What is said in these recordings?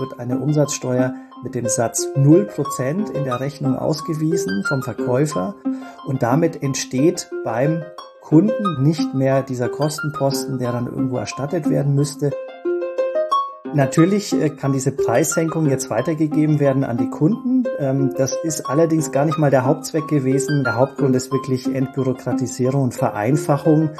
wird eine Umsatzsteuer mit dem Satz 0% in der Rechnung ausgewiesen vom Verkäufer und damit entsteht beim Kunden nicht mehr dieser Kostenposten, der dann irgendwo erstattet werden müsste. Natürlich äh, kann diese Preissenkung jetzt weitergegeben werden an die Kunden. Ähm, das ist allerdings gar nicht mal der Hauptzweck gewesen. Der Hauptgrund ist wirklich Entbürokratisierung und Vereinfachung.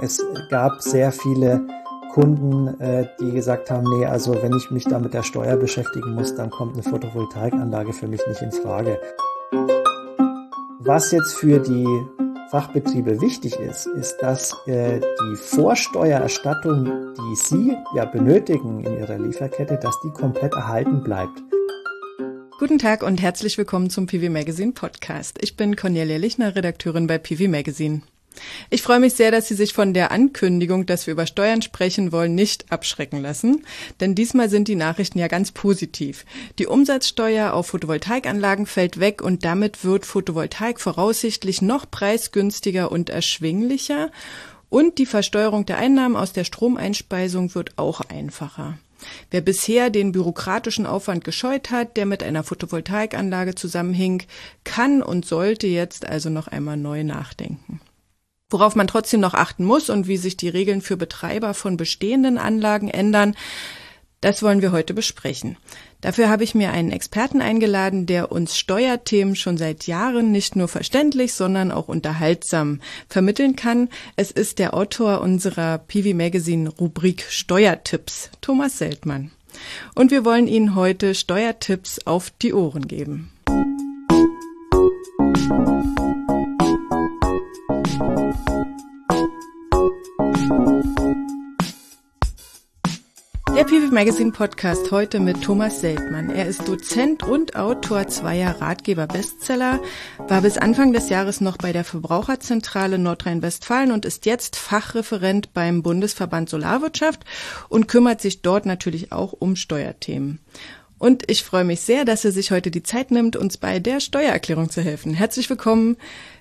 Es gab sehr viele Kunden, äh, die gesagt haben, nee, also wenn ich mich da mit der Steuer beschäftigen muss, dann kommt eine Photovoltaikanlage für mich nicht in Frage. Was jetzt für die Fachbetriebe wichtig ist, ist, dass äh, die Vorsteuererstattung, die Sie ja benötigen in Ihrer Lieferkette, dass die komplett erhalten bleibt. Guten Tag und herzlich willkommen zum PV Magazine Podcast. Ich bin Cornelia Lichner, Redakteurin bei PV Magazine. Ich freue mich sehr, dass Sie sich von der Ankündigung, dass wir über Steuern sprechen wollen, nicht abschrecken lassen. Denn diesmal sind die Nachrichten ja ganz positiv. Die Umsatzsteuer auf Photovoltaikanlagen fällt weg und damit wird Photovoltaik voraussichtlich noch preisgünstiger und erschwinglicher. Und die Versteuerung der Einnahmen aus der Stromeinspeisung wird auch einfacher. Wer bisher den bürokratischen Aufwand gescheut hat, der mit einer Photovoltaikanlage zusammenhing, kann und sollte jetzt also noch einmal neu nachdenken. Worauf man trotzdem noch achten muss und wie sich die Regeln für Betreiber von bestehenden Anlagen ändern, das wollen wir heute besprechen. Dafür habe ich mir einen Experten eingeladen, der uns Steuerthemen schon seit Jahren nicht nur verständlich, sondern auch unterhaltsam vermitteln kann. Es ist der Autor unserer PV Magazine Rubrik Steuertipps, Thomas Seltmann. Und wir wollen Ihnen heute Steuertipps auf die Ohren geben. Der PV Magazine Podcast heute mit Thomas Seltmann. Er ist Dozent und Autor zweier Ratgeber-Bestseller, war bis Anfang des Jahres noch bei der Verbraucherzentrale Nordrhein-Westfalen und ist jetzt Fachreferent beim Bundesverband Solarwirtschaft und kümmert sich dort natürlich auch um Steuerthemen. Und ich freue mich sehr, dass er sich heute die Zeit nimmt, uns bei der Steuererklärung zu helfen. Herzlich willkommen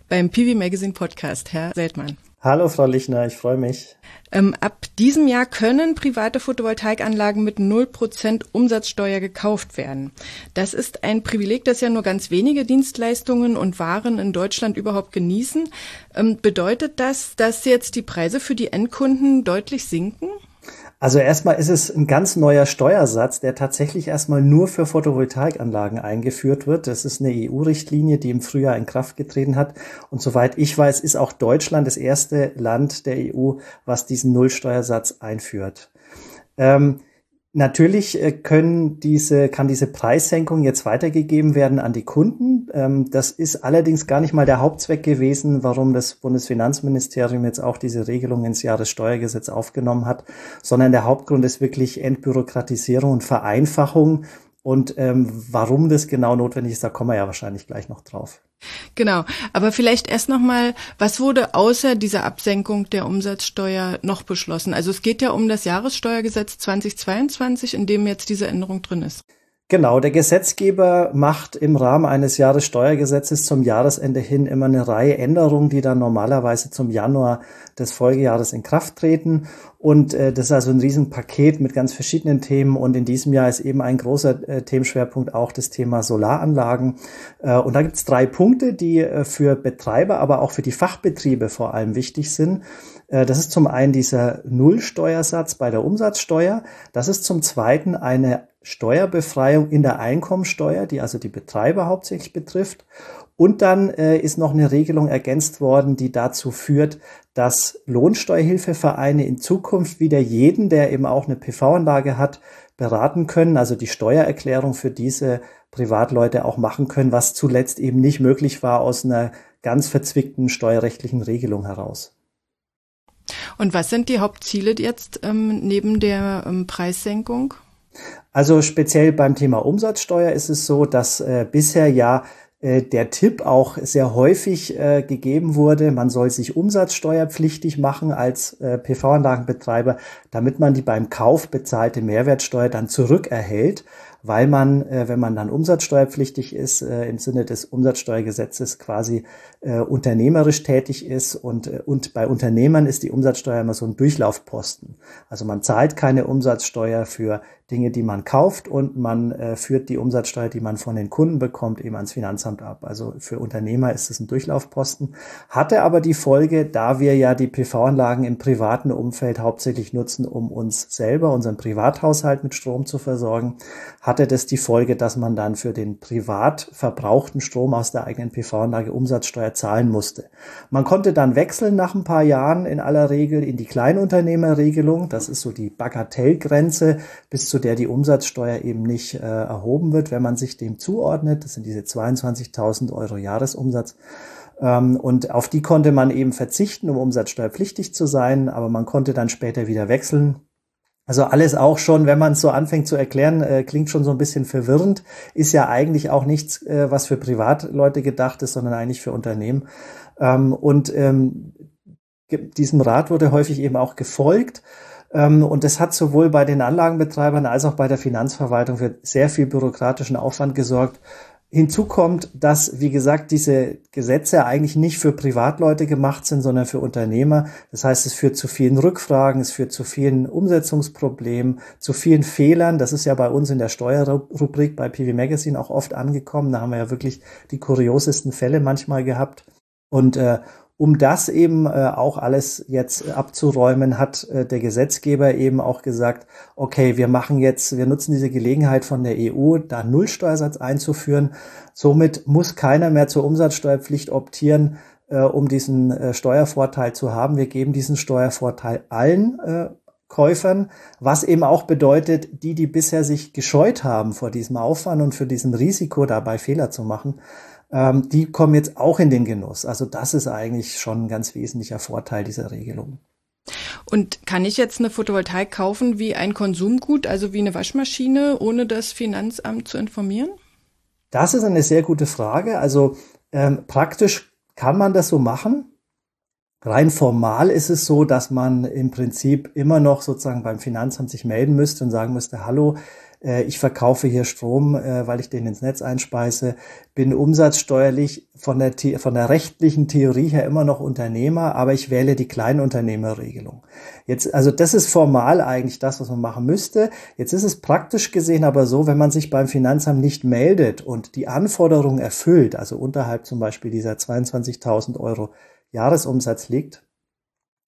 beim PV Magazine Podcast, Herr Seltmann. Hallo, Frau Lichner, ich freue mich. Ähm, ab diesem Jahr können private Photovoltaikanlagen mit 0% Umsatzsteuer gekauft werden. Das ist ein Privileg, das ja nur ganz wenige Dienstleistungen und Waren in Deutschland überhaupt genießen. Ähm, bedeutet das, dass jetzt die Preise für die Endkunden deutlich sinken? Also erstmal ist es ein ganz neuer Steuersatz, der tatsächlich erstmal nur für Photovoltaikanlagen eingeführt wird. Das ist eine EU-Richtlinie, die im Frühjahr in Kraft getreten hat. Und soweit ich weiß, ist auch Deutschland das erste Land der EU, was diesen Nullsteuersatz einführt. Ähm, Natürlich äh, können diese, kann diese Preissenkung jetzt weitergegeben werden an die Kunden. Ähm, das ist allerdings gar nicht mal der Hauptzweck gewesen, warum das Bundesfinanzministerium jetzt auch diese Regelung ins Jahressteuergesetz aufgenommen hat, sondern der Hauptgrund ist wirklich Entbürokratisierung und Vereinfachung und ähm, warum das genau notwendig ist, da kommen wir ja wahrscheinlich gleich noch drauf. Genau, aber vielleicht erst nochmal, was wurde außer dieser Absenkung der Umsatzsteuer noch beschlossen? Also es geht ja um das Jahressteuergesetz 2022, in dem jetzt diese Änderung drin ist. Genau, der Gesetzgeber macht im Rahmen eines Jahressteuergesetzes zum Jahresende hin immer eine Reihe Änderungen, die dann normalerweise zum Januar des Folgejahres in Kraft treten. Und äh, das ist also ein Riesenpaket mit ganz verschiedenen Themen. Und in diesem Jahr ist eben ein großer äh, Themenschwerpunkt auch das Thema Solaranlagen. Äh, und da gibt es drei Punkte, die äh, für Betreiber, aber auch für die Fachbetriebe vor allem wichtig sind. Äh, das ist zum einen dieser Nullsteuersatz bei der Umsatzsteuer. Das ist zum zweiten eine Steuerbefreiung in der Einkommensteuer, die also die Betreiber hauptsächlich betrifft. Und dann äh, ist noch eine Regelung ergänzt worden, die dazu führt, dass Lohnsteuerhilfevereine in Zukunft wieder jeden, der eben auch eine PV-Anlage hat, beraten können, also die Steuererklärung für diese Privatleute auch machen können, was zuletzt eben nicht möglich war aus einer ganz verzwickten steuerrechtlichen Regelung heraus. Und was sind die Hauptziele jetzt ähm, neben der ähm, Preissenkung? Also speziell beim Thema Umsatzsteuer ist es so, dass äh, bisher ja der Tipp auch sehr häufig äh, gegeben wurde, man soll sich umsatzsteuerpflichtig machen als äh, PV-Anlagenbetreiber, damit man die beim Kauf bezahlte Mehrwertsteuer dann zurückerhält weil man, äh, wenn man dann umsatzsteuerpflichtig ist, äh, im Sinne des Umsatzsteuergesetzes quasi äh, unternehmerisch tätig ist und, äh, und bei Unternehmern ist die Umsatzsteuer immer so ein Durchlaufposten. Also man zahlt keine Umsatzsteuer für Dinge, die man kauft und man äh, führt die Umsatzsteuer, die man von den Kunden bekommt, eben ans Finanzamt ab. Also für Unternehmer ist es ein Durchlaufposten. Hatte aber die Folge, da wir ja die PV-Anlagen im privaten Umfeld hauptsächlich nutzen, um uns selber, unseren Privathaushalt mit Strom zu versorgen, hatte das die Folge, dass man dann für den privat verbrauchten Strom aus der eigenen PV-Anlage Umsatzsteuer zahlen musste. Man konnte dann wechseln nach ein paar Jahren in aller Regel in die Kleinunternehmerregelung. Das ist so die Bagatellgrenze bis zu der die Umsatzsteuer eben nicht äh, erhoben wird, wenn man sich dem zuordnet. Das sind diese 22.000 Euro Jahresumsatz. Ähm, und auf die konnte man eben verzichten, um umsatzsteuerpflichtig zu sein, aber man konnte dann später wieder wechseln. Also alles auch schon, wenn man es so anfängt zu erklären, äh, klingt schon so ein bisschen verwirrend, ist ja eigentlich auch nichts, äh, was für Privatleute gedacht ist, sondern eigentlich für Unternehmen. Ähm, und ähm, diesem Rat wurde häufig eben auch gefolgt. Ähm, und das hat sowohl bei den Anlagenbetreibern als auch bei der Finanzverwaltung für sehr viel bürokratischen Aufwand gesorgt. Hinzu kommt, dass, wie gesagt, diese Gesetze eigentlich nicht für Privatleute gemacht sind, sondern für Unternehmer. Das heißt, es führt zu vielen Rückfragen, es führt zu vielen Umsetzungsproblemen, zu vielen Fehlern. Das ist ja bei uns in der Steuerrubrik bei PV Magazine auch oft angekommen. Da haben wir ja wirklich die kuriosesten Fälle manchmal gehabt. Und äh, um das eben äh, auch alles jetzt abzuräumen, hat äh, der Gesetzgeber eben auch gesagt, okay, wir machen jetzt, wir nutzen diese Gelegenheit von der EU, da Nullsteuersatz einzuführen. Somit muss keiner mehr zur Umsatzsteuerpflicht optieren, äh, um diesen äh, Steuervorteil zu haben. Wir geben diesen Steuervorteil allen äh, Käufern, was eben auch bedeutet, die, die bisher sich gescheut haben vor diesem Aufwand und für diesen Risiko dabei Fehler zu machen, ähm, die kommen jetzt auch in den Genuss. Also das ist eigentlich schon ein ganz wesentlicher Vorteil dieser Regelung. Und kann ich jetzt eine Photovoltaik kaufen wie ein Konsumgut, also wie eine Waschmaschine, ohne das Finanzamt zu informieren? Das ist eine sehr gute Frage. Also ähm, praktisch kann man das so machen. Rein formal ist es so, dass man im Prinzip immer noch sozusagen beim Finanzamt sich melden müsste und sagen müsste, hallo, ich verkaufe hier Strom, äh, weil ich den ins Netz einspeise, bin umsatzsteuerlich von der, von der rechtlichen Theorie her immer noch Unternehmer, aber ich wähle die Kleinunternehmerregelung. Jetzt, also das ist formal eigentlich das, was man machen müsste. Jetzt ist es praktisch gesehen aber so, wenn man sich beim Finanzamt nicht meldet und die Anforderungen erfüllt, also unterhalb zum Beispiel dieser 22.000 Euro Jahresumsatz liegt,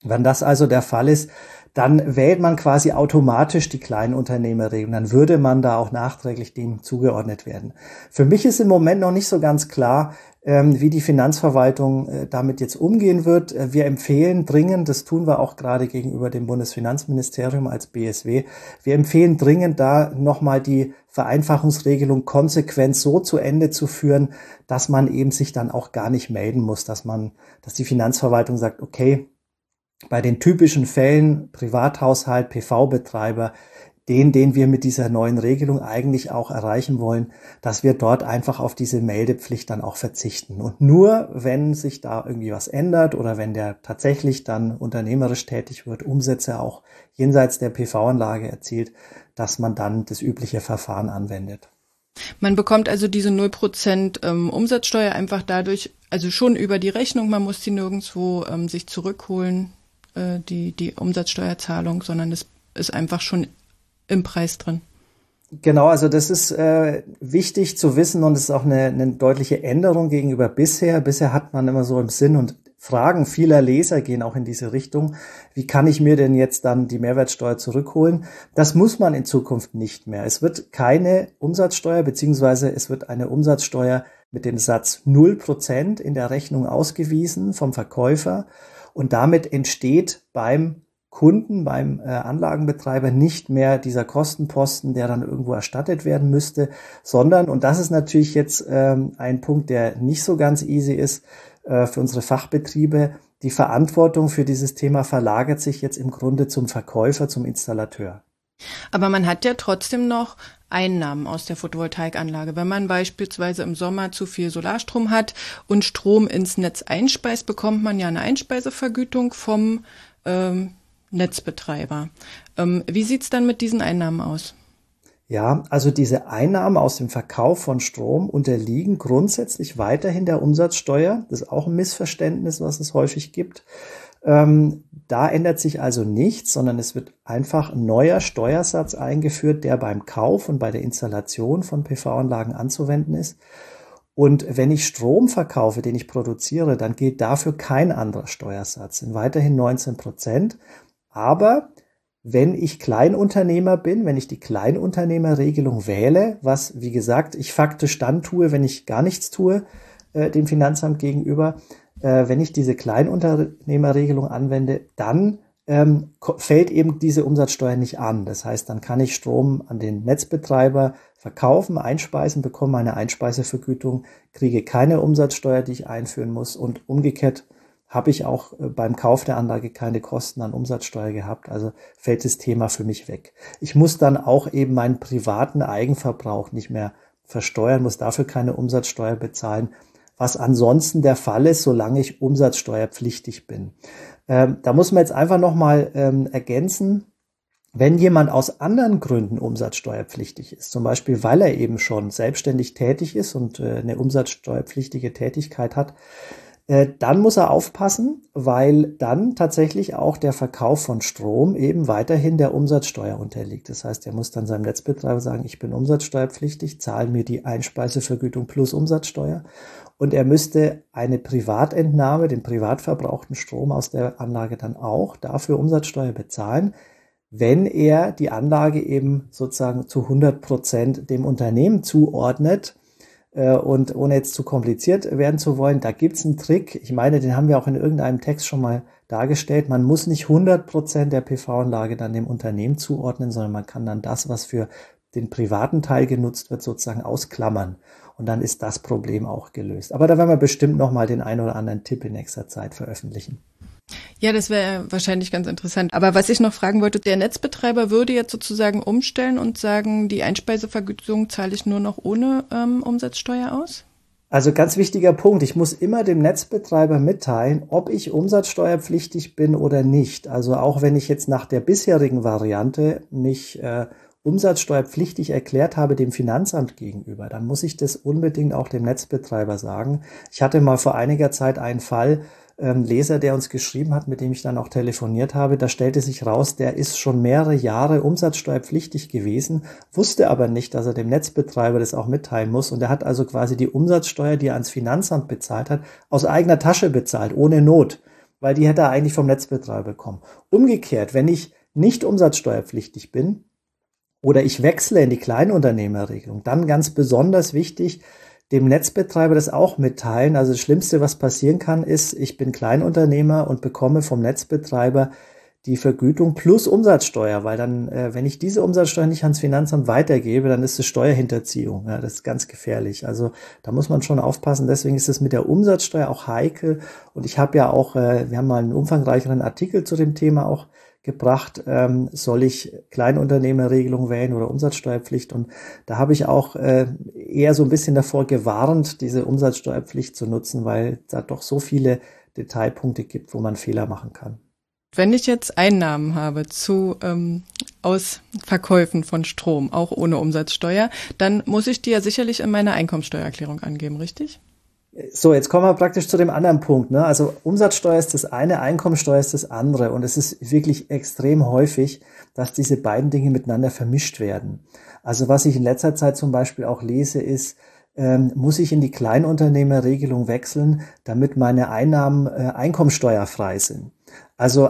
wenn das also der Fall ist, dann wählt man quasi automatisch die Kleinunternehmerregelung. Dann würde man da auch nachträglich dem zugeordnet werden. Für mich ist im Moment noch nicht so ganz klar, ähm, wie die Finanzverwaltung äh, damit jetzt umgehen wird. Äh, wir empfehlen dringend, das tun wir auch gerade gegenüber dem Bundesfinanzministerium als BSW, wir empfehlen dringend da nochmal die Vereinfachungsregelung konsequent so zu Ende zu führen, dass man eben sich dann auch gar nicht melden muss, dass man, dass die Finanzverwaltung sagt, okay, bei den typischen Fällen Privathaushalt, PV-Betreiber, den, den wir mit dieser neuen Regelung eigentlich auch erreichen wollen, dass wir dort einfach auf diese Meldepflicht dann auch verzichten. Und nur wenn sich da irgendwie was ändert oder wenn der tatsächlich dann unternehmerisch tätig wird, Umsätze auch jenseits der PV-Anlage erzielt, dass man dann das übliche Verfahren anwendet. Man bekommt also diese 0% ähm, Umsatzsteuer einfach dadurch, also schon über die Rechnung, man muss die nirgendwo ähm, sich zurückholen, äh, die, die Umsatzsteuerzahlung, sondern es ist einfach schon im Preis drin. Genau, also das ist äh, wichtig zu wissen und es ist auch eine, eine deutliche Änderung gegenüber bisher. Bisher hat man immer so im Sinn und Fragen vieler Leser gehen auch in diese Richtung. Wie kann ich mir denn jetzt dann die Mehrwertsteuer zurückholen? Das muss man in Zukunft nicht mehr. Es wird keine Umsatzsteuer beziehungsweise es wird eine Umsatzsteuer mit dem Satz 0% in der Rechnung ausgewiesen vom Verkäufer und damit entsteht beim Kunden, beim äh, Anlagenbetreiber nicht mehr dieser Kostenposten, der dann irgendwo erstattet werden müsste, sondern, und das ist natürlich jetzt ähm, ein Punkt, der nicht so ganz easy ist äh, für unsere Fachbetriebe, die Verantwortung für dieses Thema verlagert sich jetzt im Grunde zum Verkäufer, zum Installateur. Aber man hat ja trotzdem noch Einnahmen aus der Photovoltaikanlage. Wenn man beispielsweise im Sommer zu viel Solarstrom hat und Strom ins Netz einspeist, bekommt man ja eine Einspeisevergütung vom ähm, Netzbetreiber. Ähm, wie sieht's dann mit diesen Einnahmen aus? Ja, also diese Einnahmen aus dem Verkauf von Strom unterliegen grundsätzlich weiterhin der Umsatzsteuer. Das ist auch ein Missverständnis, was es häufig gibt. Ähm, da ändert sich also nichts, sondern es wird einfach ein neuer Steuersatz eingeführt, der beim Kauf und bei der Installation von PV-Anlagen anzuwenden ist. Und wenn ich Strom verkaufe, den ich produziere, dann gilt dafür kein anderer Steuersatz, sind weiterhin 19 Prozent. Aber wenn ich Kleinunternehmer bin, wenn ich die Kleinunternehmerregelung wähle, was, wie gesagt, ich faktisch dann tue, wenn ich gar nichts tue, äh, dem Finanzamt gegenüber, äh, wenn ich diese Kleinunternehmerregelung anwende, dann ähm, fällt eben diese Umsatzsteuer nicht an. Das heißt, dann kann ich Strom an den Netzbetreiber verkaufen, einspeisen, bekomme meine Einspeisevergütung, kriege keine Umsatzsteuer, die ich einführen muss und umgekehrt habe ich auch äh, beim Kauf der Anlage keine Kosten an Umsatzsteuer gehabt. Also fällt das Thema für mich weg. Ich muss dann auch eben meinen privaten Eigenverbrauch nicht mehr versteuern, muss dafür keine Umsatzsteuer bezahlen, was ansonsten der Fall ist, solange ich umsatzsteuerpflichtig bin. Ähm, da muss man jetzt einfach nochmal ähm, ergänzen, wenn jemand aus anderen Gründen umsatzsteuerpflichtig ist, zum Beispiel weil er eben schon selbstständig tätig ist und äh, eine umsatzsteuerpflichtige Tätigkeit hat, äh, dann muss er aufpassen, weil dann tatsächlich auch der Verkauf von Strom eben weiterhin der Umsatzsteuer unterliegt. Das heißt, er muss dann seinem Netzbetreiber sagen, ich bin umsatzsteuerpflichtig, zahle mir die Einspeisevergütung plus Umsatzsteuer. Und er müsste eine Privatentnahme, den privat verbrauchten Strom aus der Anlage dann auch dafür Umsatzsteuer bezahlen, wenn er die Anlage eben sozusagen zu 100 Prozent dem Unternehmen zuordnet und ohne jetzt zu kompliziert werden zu wollen, da gibt's einen Trick. Ich meine, den haben wir auch in irgendeinem Text schon mal dargestellt. Man muss nicht 100 Prozent der PV-Anlage dann dem Unternehmen zuordnen, sondern man kann dann das, was für den privaten Teil genutzt wird, sozusagen ausklammern. Und dann ist das Problem auch gelöst. Aber da werden wir bestimmt noch mal den einen oder anderen Tipp in nächster Zeit veröffentlichen. Ja, das wäre wahrscheinlich ganz interessant. Aber was ich noch fragen wollte, der Netzbetreiber würde jetzt sozusagen umstellen und sagen, die Einspeisevergütung zahle ich nur noch ohne ähm, Umsatzsteuer aus? Also ganz wichtiger Punkt. Ich muss immer dem Netzbetreiber mitteilen, ob ich umsatzsteuerpflichtig bin oder nicht. Also auch wenn ich jetzt nach der bisherigen Variante mich äh, umsatzsteuerpflichtig erklärt habe dem Finanzamt gegenüber, dann muss ich das unbedingt auch dem Netzbetreiber sagen. Ich hatte mal vor einiger Zeit einen Fall, Leser, der uns geschrieben hat, mit dem ich dann auch telefoniert habe, da stellte sich raus, der ist schon mehrere Jahre umsatzsteuerpflichtig gewesen, wusste aber nicht, dass er dem Netzbetreiber das auch mitteilen muss. Und er hat also quasi die Umsatzsteuer, die er ans Finanzamt bezahlt hat, aus eigener Tasche bezahlt, ohne Not, weil die hätte er eigentlich vom Netzbetreiber bekommen. Umgekehrt, wenn ich nicht umsatzsteuerpflichtig bin oder ich wechsle in die Kleinunternehmerregelung, dann ganz besonders wichtig, dem Netzbetreiber das auch mitteilen. Also das Schlimmste, was passieren kann, ist, ich bin Kleinunternehmer und bekomme vom Netzbetreiber die Vergütung plus Umsatzsteuer, weil dann, äh, wenn ich diese Umsatzsteuer nicht ans Finanzamt weitergebe, dann ist es Steuerhinterziehung. Ja, das ist ganz gefährlich. Also da muss man schon aufpassen. Deswegen ist es mit der Umsatzsteuer auch heikel. Und ich habe ja auch, äh, wir haben mal einen umfangreicheren Artikel zu dem Thema auch gebracht, ähm, soll ich Kleinunternehmerregelung wählen oder Umsatzsteuerpflicht. Und da habe ich auch äh, eher so ein bisschen davor gewarnt, diese Umsatzsteuerpflicht zu nutzen, weil da doch so viele Detailpunkte gibt, wo man Fehler machen kann. Wenn ich jetzt Einnahmen habe zu ähm, aus Verkäufen von Strom, auch ohne Umsatzsteuer, dann muss ich die ja sicherlich in meiner Einkommensteuererklärung angeben, richtig? So, jetzt kommen wir praktisch zu dem anderen Punkt. Ne? Also Umsatzsteuer ist das eine, Einkommensteuer ist das andere. Und es ist wirklich extrem häufig, dass diese beiden Dinge miteinander vermischt werden. Also was ich in letzter Zeit zum Beispiel auch lese, ist, ähm, muss ich in die Kleinunternehmerregelung wechseln, damit meine Einnahmen äh, einkommensteuerfrei sind. Also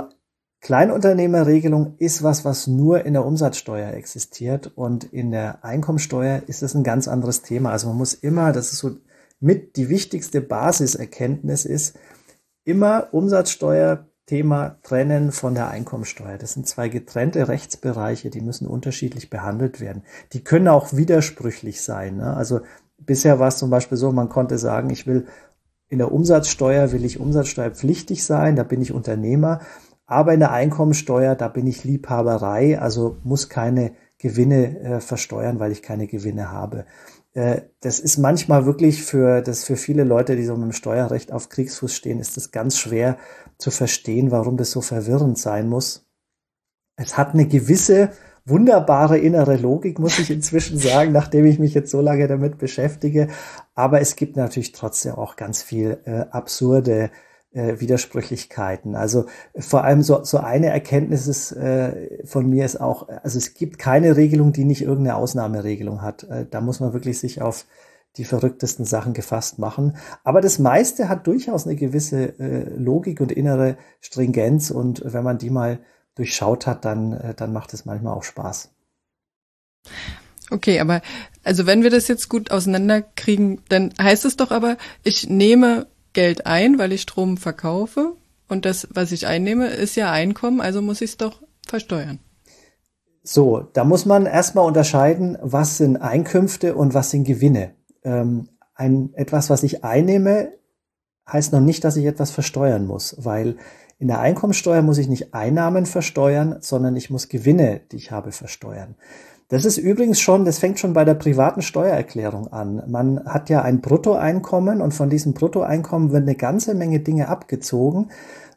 Kleinunternehmerregelung ist was, was nur in der Umsatzsteuer existiert und in der Einkommensteuer ist es ein ganz anderes Thema. Also man muss immer, das ist so mit die wichtigste Basiserkenntnis ist, immer Umsatzsteuerthema trennen von der Einkommensteuer. Das sind zwei getrennte Rechtsbereiche, die müssen unterschiedlich behandelt werden. Die können auch widersprüchlich sein. Ne? Also bisher war es zum Beispiel so, man konnte sagen, ich will in der Umsatzsteuer will ich umsatzsteuerpflichtig sein, da bin ich Unternehmer, aber in der Einkommensteuer, da bin ich Liebhaberei, also muss keine Gewinne äh, versteuern, weil ich keine Gewinne habe. Äh, das ist manchmal wirklich für, das für viele Leute, die so mit dem Steuerrecht auf Kriegsfuß stehen, ist es ganz schwer zu verstehen, warum das so verwirrend sein muss. Es hat eine gewisse wunderbare innere Logik, muss ich inzwischen sagen, nachdem ich mich jetzt so lange damit beschäftige. Aber es gibt natürlich trotzdem auch ganz viel äh, absurde äh, Widersprüchlichkeiten. Also vor allem so, so eine Erkenntnis ist, äh, von mir ist auch, also es gibt keine Regelung, die nicht irgendeine Ausnahmeregelung hat. Äh, da muss man wirklich sich auf die verrücktesten Sachen gefasst machen. Aber das meiste hat durchaus eine gewisse äh, Logik und innere Stringenz und wenn man die mal durchschaut hat, dann, äh, dann macht es manchmal auch Spaß. Okay, aber also wenn wir das jetzt gut auseinanderkriegen, dann heißt es doch aber, ich nehme Geld ein, weil ich Strom verkaufe und das, was ich einnehme, ist ja Einkommen, also muss ich es doch versteuern. So, da muss man erstmal unterscheiden, was sind Einkünfte und was sind Gewinne. Ähm, ein, etwas, was ich einnehme, heißt noch nicht, dass ich etwas versteuern muss, weil in der Einkommensteuer muss ich nicht Einnahmen versteuern, sondern ich muss Gewinne, die ich habe, versteuern. Das ist übrigens schon, das fängt schon bei der privaten Steuererklärung an. Man hat ja ein Bruttoeinkommen und von diesem Bruttoeinkommen wird eine ganze Menge Dinge abgezogen.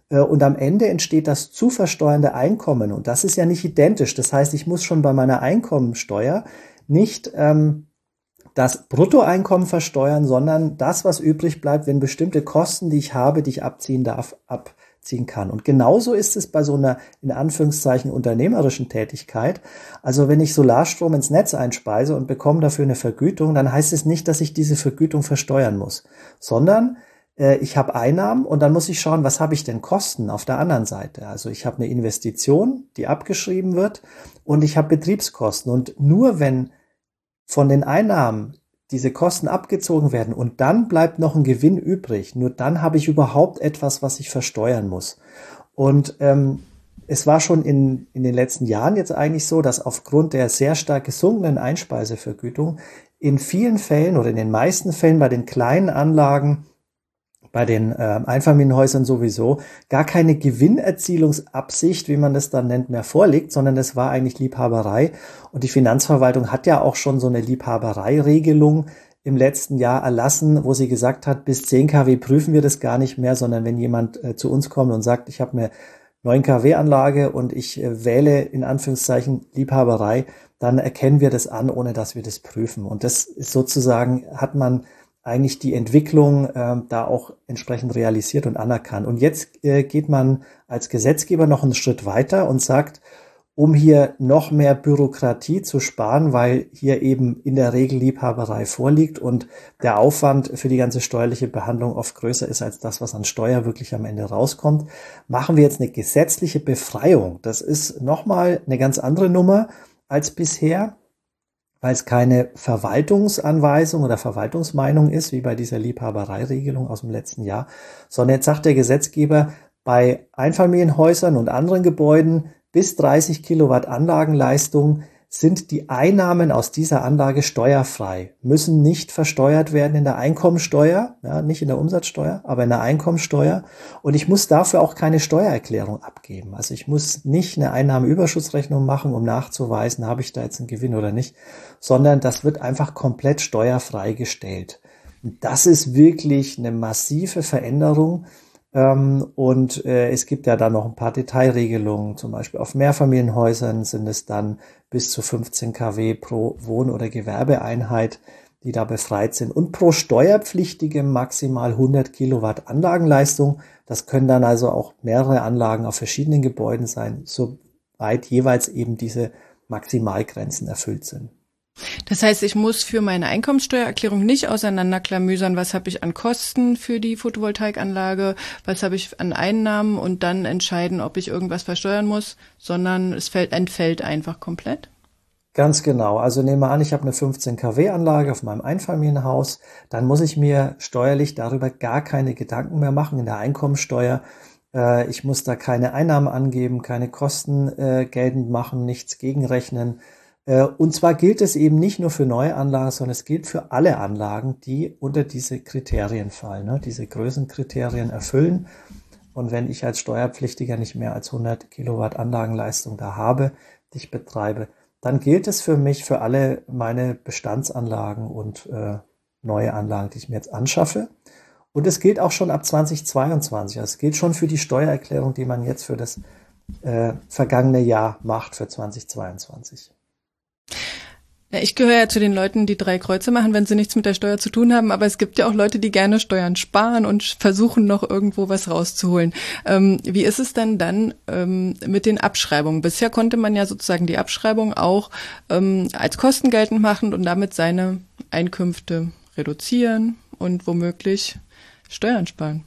Äh, und am Ende entsteht das zu versteuernde Einkommen. Und das ist ja nicht identisch. Das heißt, ich muss schon bei meiner Einkommensteuer nicht ähm, das Bruttoeinkommen versteuern, sondern das, was übrig bleibt, wenn bestimmte Kosten, die ich habe, die ich abziehen darf, ab ziehen kann. Und genauso ist es bei so einer in Anführungszeichen unternehmerischen Tätigkeit. Also wenn ich Solarstrom ins Netz einspeise und bekomme dafür eine Vergütung, dann heißt es nicht, dass ich diese Vergütung versteuern muss, sondern äh, ich habe Einnahmen und dann muss ich schauen, was habe ich denn Kosten auf der anderen Seite. Also ich habe eine Investition, die abgeschrieben wird und ich habe Betriebskosten. Und nur wenn von den Einnahmen diese Kosten abgezogen werden und dann bleibt noch ein Gewinn übrig, nur dann habe ich überhaupt etwas, was ich versteuern muss. Und ähm, es war schon in, in den letzten Jahren jetzt eigentlich so, dass aufgrund der sehr stark gesunkenen Einspeisevergütung in vielen Fällen oder in den meisten Fällen bei den kleinen Anlagen bei den äh, Einfamilienhäusern sowieso gar keine Gewinnerzielungsabsicht, wie man das dann nennt, mehr vorliegt, sondern es war eigentlich Liebhaberei. Und die Finanzverwaltung hat ja auch schon so eine Liebhaberei-Regelung im letzten Jahr erlassen, wo sie gesagt hat, bis 10 kW prüfen wir das gar nicht mehr, sondern wenn jemand äh, zu uns kommt und sagt, ich habe eine 9 kW Anlage und ich äh, wähle in Anführungszeichen Liebhaberei, dann erkennen wir das an, ohne dass wir das prüfen. Und das ist sozusagen, hat man eigentlich die Entwicklung äh, da auch entsprechend realisiert und anerkannt. Und jetzt äh, geht man als Gesetzgeber noch einen Schritt weiter und sagt, um hier noch mehr Bürokratie zu sparen, weil hier eben in der Regel Liebhaberei vorliegt und der Aufwand für die ganze steuerliche Behandlung oft größer ist als das, was an Steuer wirklich am Ende rauskommt, machen wir jetzt eine gesetzliche Befreiung. Das ist nochmal eine ganz andere Nummer als bisher weil es keine Verwaltungsanweisung oder Verwaltungsmeinung ist, wie bei dieser Liebhabereiregelung aus dem letzten Jahr, sondern jetzt sagt der Gesetzgeber, bei Einfamilienhäusern und anderen Gebäuden bis 30 Kilowatt Anlagenleistung sind die Einnahmen aus dieser Anlage steuerfrei, müssen nicht versteuert werden in der Einkommensteuer, ja, nicht in der Umsatzsteuer, aber in der Einkommensteuer. Und ich muss dafür auch keine Steuererklärung abgeben. Also ich muss nicht eine Einnahmenüberschussrechnung machen, um nachzuweisen, habe ich da jetzt einen Gewinn oder nicht, sondern das wird einfach komplett steuerfrei gestellt. Und das ist wirklich eine massive Veränderung, und äh, es gibt ja da noch ein paar Detailregelungen. Zum Beispiel auf Mehrfamilienhäusern sind es dann bis zu 15 kW pro Wohn- oder Gewerbeeinheit, die da befreit sind. Und pro Steuerpflichtige maximal 100 Kilowatt Anlagenleistung. Das können dann also auch mehrere Anlagen auf verschiedenen Gebäuden sein, soweit jeweils eben diese Maximalgrenzen erfüllt sind. Das heißt, ich muss für meine Einkommensteuererklärung nicht auseinanderklamüsern, was habe ich an Kosten für die Photovoltaikanlage, was habe ich an Einnahmen und dann entscheiden, ob ich irgendwas versteuern muss, sondern es fällt, entfällt einfach komplett. Ganz genau. Also nehme an, ich habe eine 15 kW Anlage auf meinem Einfamilienhaus, dann muss ich mir steuerlich darüber gar keine Gedanken mehr machen in der Einkommensteuer. Äh, ich muss da keine Einnahmen angeben, keine Kosten äh, geltend machen, nichts gegenrechnen und zwar gilt es eben nicht nur für neue Anlagen, sondern es gilt für alle Anlagen, die unter diese Kriterien fallen, ne? diese Größenkriterien erfüllen. Und wenn ich als Steuerpflichtiger nicht mehr als 100 Kilowatt Anlagenleistung da habe, die ich betreibe, dann gilt es für mich für alle meine Bestandsanlagen und äh, neue Anlagen, die ich mir jetzt anschaffe. Und es gilt auch schon ab 2022. Also es gilt schon für die Steuererklärung, die man jetzt für das äh, vergangene Jahr macht für 2022. Ich gehöre ja zu den Leuten, die drei Kreuze machen, wenn sie nichts mit der Steuer zu tun haben. Aber es gibt ja auch Leute, die gerne Steuern sparen und versuchen noch irgendwo was rauszuholen. Ähm, wie ist es denn dann ähm, mit den Abschreibungen? Bisher konnte man ja sozusagen die Abschreibung auch ähm, als Kosten geltend machen und damit seine Einkünfte reduzieren und womöglich Steuern sparen.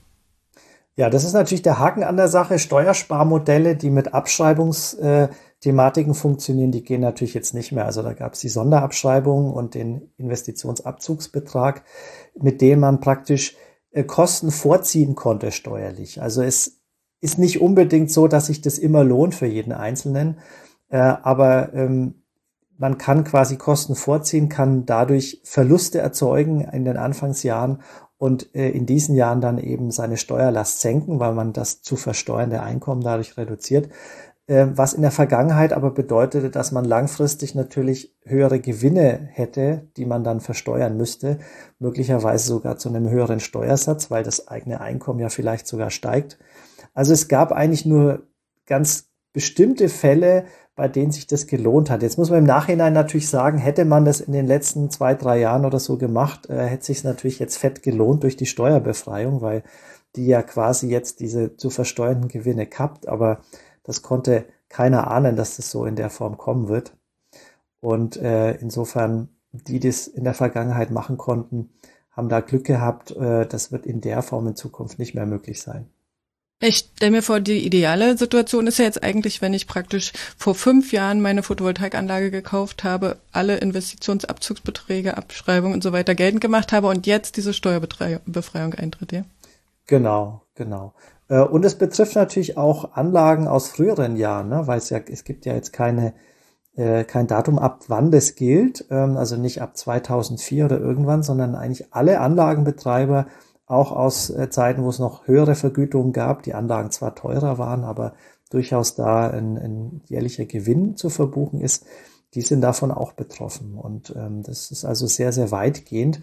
Ja, das ist natürlich der Haken an der Sache. Steuersparmodelle, die mit Abschreibungs äh, Thematiken funktionieren, die gehen natürlich jetzt nicht mehr. Also da gab es die Sonderabschreibung und den Investitionsabzugsbetrag, mit dem man praktisch äh, Kosten vorziehen konnte steuerlich. Also es ist nicht unbedingt so, dass sich das immer lohnt für jeden Einzelnen, äh, aber ähm, man kann quasi Kosten vorziehen, kann dadurch Verluste erzeugen in den Anfangsjahren und äh, in diesen Jahren dann eben seine Steuerlast senken, weil man das zu versteuernde Einkommen dadurch reduziert. Ähm, was in der Vergangenheit aber bedeutete, dass man langfristig natürlich höhere Gewinne hätte, die man dann versteuern müsste, möglicherweise sogar zu einem höheren Steuersatz, weil das eigene Einkommen ja vielleicht sogar steigt. Also es gab eigentlich nur ganz bestimmte Fälle, bei denen sich das gelohnt hat. Jetzt muss man im Nachhinein natürlich sagen, hätte man das in den letzten zwei, drei Jahren oder so gemacht, äh, hätte sich natürlich jetzt fett gelohnt durch die Steuerbefreiung, weil die ja quasi jetzt diese zu versteuernden Gewinne kappt. Aber das konnte keiner ahnen, dass das so in der Form kommen wird. Und äh, insofern, die das in der Vergangenheit machen konnten, haben da Glück gehabt. Äh, das wird in der Form in Zukunft nicht mehr möglich sein. Ich stelle mir vor, die ideale Situation ist ja jetzt eigentlich, wenn ich praktisch vor fünf Jahren meine Photovoltaikanlage gekauft habe, alle Investitionsabzugsbeträge, Abschreibungen und so weiter geltend gemacht habe und jetzt diese Steuerbefreiung eintritt, ja? Genau, genau. Äh, und es betrifft natürlich auch Anlagen aus früheren Jahren, ne? weil es ja, es gibt ja jetzt keine, äh, kein Datum ab wann das gilt, ähm, also nicht ab 2004 oder irgendwann, sondern eigentlich alle Anlagenbetreiber, auch aus äh, Zeiten, wo es noch höhere Vergütungen gab, die Anlagen zwar teurer waren, aber durchaus da ein, ein jährlicher Gewinn zu verbuchen ist, die sind davon auch betroffen. Und ähm, das ist also sehr, sehr weitgehend.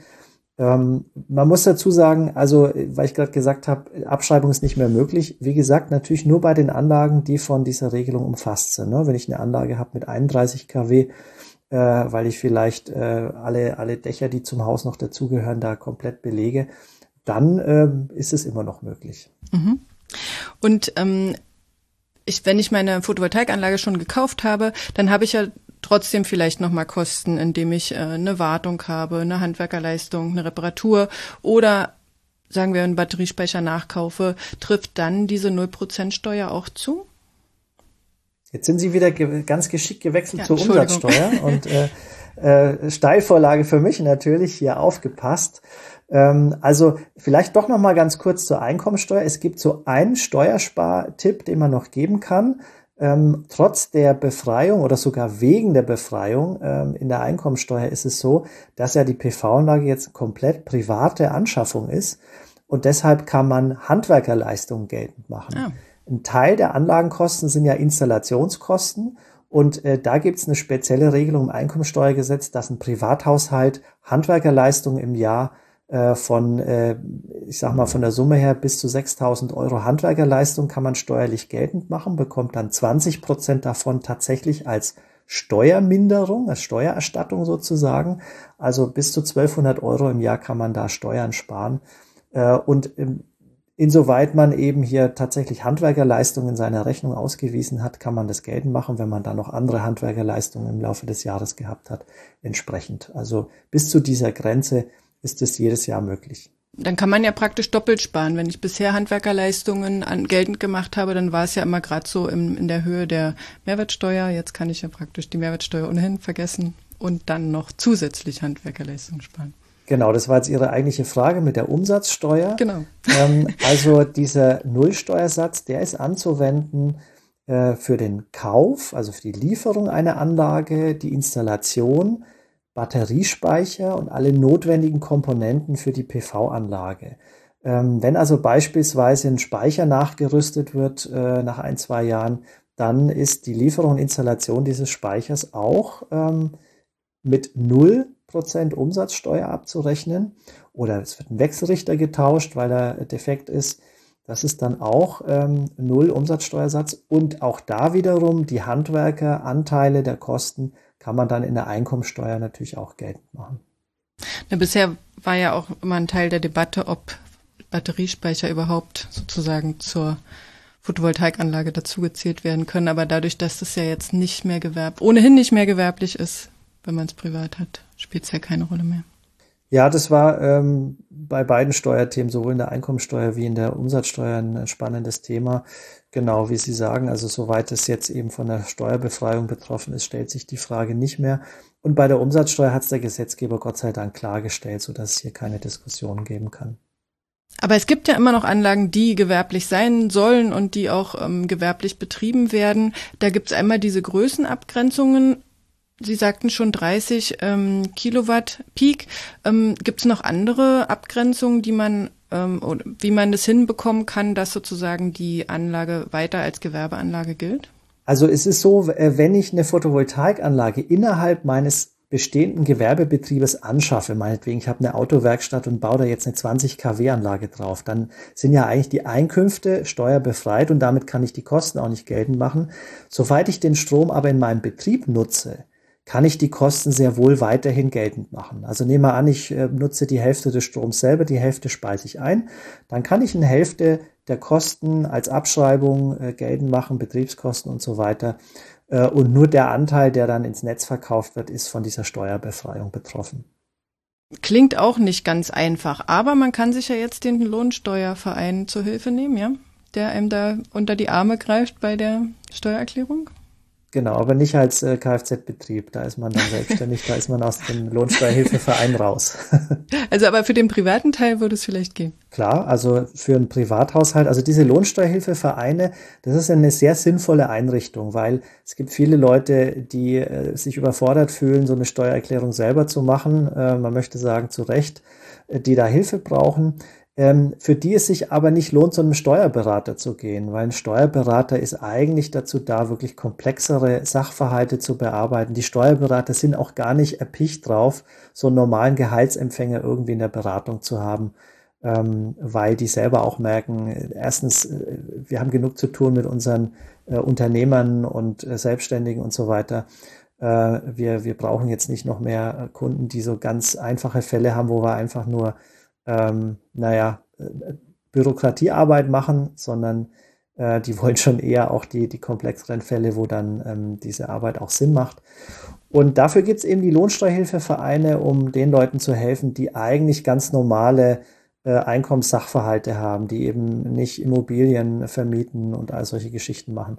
Ähm, man muss dazu sagen, also weil ich gerade gesagt habe, Abschreibung ist nicht mehr möglich. Wie gesagt, natürlich nur bei den Anlagen, die von dieser Regelung umfasst sind. Ne? Wenn ich eine Anlage habe mit 31 kW, äh, weil ich vielleicht äh, alle, alle Dächer, die zum Haus noch dazugehören, da komplett belege, dann äh, ist es immer noch möglich. Mhm. Und ähm, ich, wenn ich meine Photovoltaikanlage schon gekauft habe, dann habe ich ja trotzdem vielleicht nochmal Kosten, indem ich äh, eine Wartung habe, eine Handwerkerleistung, eine Reparatur oder sagen wir einen Batteriespeicher nachkaufe, trifft dann diese 0% Steuer auch zu? Jetzt sind Sie wieder ge ganz geschickt gewechselt ja, zur Umsatzsteuer und äh, äh, Steilvorlage für mich natürlich hier aufgepasst. Ähm, also vielleicht doch noch mal ganz kurz zur Einkommensteuer. Es gibt so einen Steuerspartipp, den man noch geben kann. Ähm, trotz der Befreiung oder sogar wegen der Befreiung ähm, in der Einkommensteuer ist es so, dass ja die PV-Anlage jetzt komplett private Anschaffung ist und deshalb kann man Handwerkerleistungen geltend machen. Ja. Ein Teil der Anlagenkosten sind ja Installationskosten und äh, da gibt es eine spezielle Regelung im Einkommensteuergesetz, dass ein Privathaushalt Handwerkerleistungen im Jahr von, äh, ich sag mal, von der Summe her bis zu 6000 Euro Handwerkerleistung kann man steuerlich geltend machen, bekommt dann 20 Prozent davon tatsächlich als Steuerminderung, als Steuererstattung sozusagen. Also bis zu 1200 Euro im Jahr kann man da Steuern sparen. Äh, und insoweit man eben hier tatsächlich Handwerkerleistungen in seiner Rechnung ausgewiesen hat, kann man das geltend machen, wenn man da noch andere Handwerkerleistungen im Laufe des Jahres gehabt hat, entsprechend. Also bis zu dieser Grenze ist es jedes Jahr möglich. Dann kann man ja praktisch doppelt sparen. Wenn ich bisher Handwerkerleistungen an, geltend gemacht habe, dann war es ja immer gerade so in, in der Höhe der Mehrwertsteuer. Jetzt kann ich ja praktisch die Mehrwertsteuer ohnehin vergessen und dann noch zusätzlich Handwerkerleistungen sparen. Genau, das war jetzt Ihre eigentliche Frage mit der Umsatzsteuer. Genau. Ähm, also dieser Nullsteuersatz, der ist anzuwenden äh, für den Kauf, also für die Lieferung einer Anlage, die Installation, Batteriespeicher und alle notwendigen Komponenten für die PV-Anlage. Ähm, wenn also beispielsweise ein Speicher nachgerüstet wird äh, nach ein, zwei Jahren, dann ist die Lieferung und Installation dieses Speichers auch ähm, mit 0% Umsatzsteuer abzurechnen. Oder es wird ein Wechselrichter getauscht, weil er defekt ist. Das ist dann auch ähm, null Umsatzsteuersatz und auch da wiederum die Handwerkeranteile der Kosten kann man dann in der Einkommensteuer natürlich auch geltend machen. Na, bisher war ja auch immer ein Teil der Debatte, ob Batteriespeicher überhaupt sozusagen zur Photovoltaikanlage dazugezählt werden können. Aber dadurch, dass das ja jetzt nicht mehr gewerb, ohnehin nicht mehr gewerblich ist, wenn man es privat hat, spielt es ja keine Rolle mehr. Ja, das war ähm, bei beiden Steuerthemen, sowohl in der Einkommensteuer wie in der Umsatzsteuer, ein spannendes Thema. Genau wie Sie sagen, also soweit es jetzt eben von der Steuerbefreiung betroffen ist, stellt sich die Frage nicht mehr. Und bei der Umsatzsteuer hat es der Gesetzgeber Gott sei Dank klargestellt, sodass es hier keine Diskussion geben kann. Aber es gibt ja immer noch Anlagen, die gewerblich sein sollen und die auch ähm, gewerblich betrieben werden. Da gibt es einmal diese Größenabgrenzungen Sie sagten schon 30 ähm, Kilowatt Peak. Ähm, Gibt es noch andere Abgrenzungen, die man ähm, oder wie man das hinbekommen kann, dass sozusagen die Anlage weiter als Gewerbeanlage gilt? Also es ist so, äh, wenn ich eine Photovoltaikanlage innerhalb meines bestehenden Gewerbebetriebes anschaffe, meinetwegen, ich habe eine Autowerkstatt und baue da jetzt eine 20 kW Anlage drauf, dann sind ja eigentlich die Einkünfte steuerbefreit und damit kann ich die Kosten auch nicht geltend machen. Soweit ich den Strom aber in meinem Betrieb nutze, kann ich die Kosten sehr wohl weiterhin geltend machen. Also nehmen an, ich äh, nutze die Hälfte des Stroms selber, die Hälfte speise ich ein, dann kann ich eine Hälfte der Kosten als Abschreibung äh, geltend machen, Betriebskosten und so weiter. Äh, und nur der Anteil, der dann ins Netz verkauft wird, ist von dieser Steuerbefreiung betroffen. Klingt auch nicht ganz einfach, aber man kann sich ja jetzt den Lohnsteuerverein zur Hilfe nehmen, ja? Der einem da unter die Arme greift bei der Steuererklärung? Genau, aber nicht als äh, Kfz-Betrieb. Da ist man dann selbstständig, da ist man aus dem Lohnsteuerhilfeverein raus. also aber für den privaten Teil würde es vielleicht gehen. Klar, also für einen Privathaushalt, also diese Lohnsteuerhilfevereine, das ist eine sehr sinnvolle Einrichtung, weil es gibt viele Leute, die äh, sich überfordert fühlen, so eine Steuererklärung selber zu machen. Äh, man möchte sagen, zu Recht, äh, die da Hilfe brauchen ähm, für die es sich aber nicht lohnt, zu einem Steuerberater zu gehen, weil ein Steuerberater ist eigentlich dazu da, wirklich komplexere Sachverhalte zu bearbeiten. Die Steuerberater sind auch gar nicht erpicht drauf, so einen normalen Gehaltsempfänger irgendwie in der Beratung zu haben, ähm, weil die selber auch merken, erstens, äh, wir haben genug zu tun mit unseren äh, Unternehmern und äh, Selbstständigen und so weiter. Äh, wir, wir brauchen jetzt nicht noch mehr Kunden, die so ganz einfache Fälle haben, wo wir einfach nur ähm, naja, äh, Bürokratiearbeit machen, sondern äh, die wollen schon eher auch die, die komplexeren Fälle, wo dann ähm, diese Arbeit auch Sinn macht. Und dafür gibt es eben die Lohnsteuerhilfevereine, um den Leuten zu helfen, die eigentlich ganz normale äh, Einkommenssachverhalte haben, die eben nicht Immobilien vermieten und all solche Geschichten machen.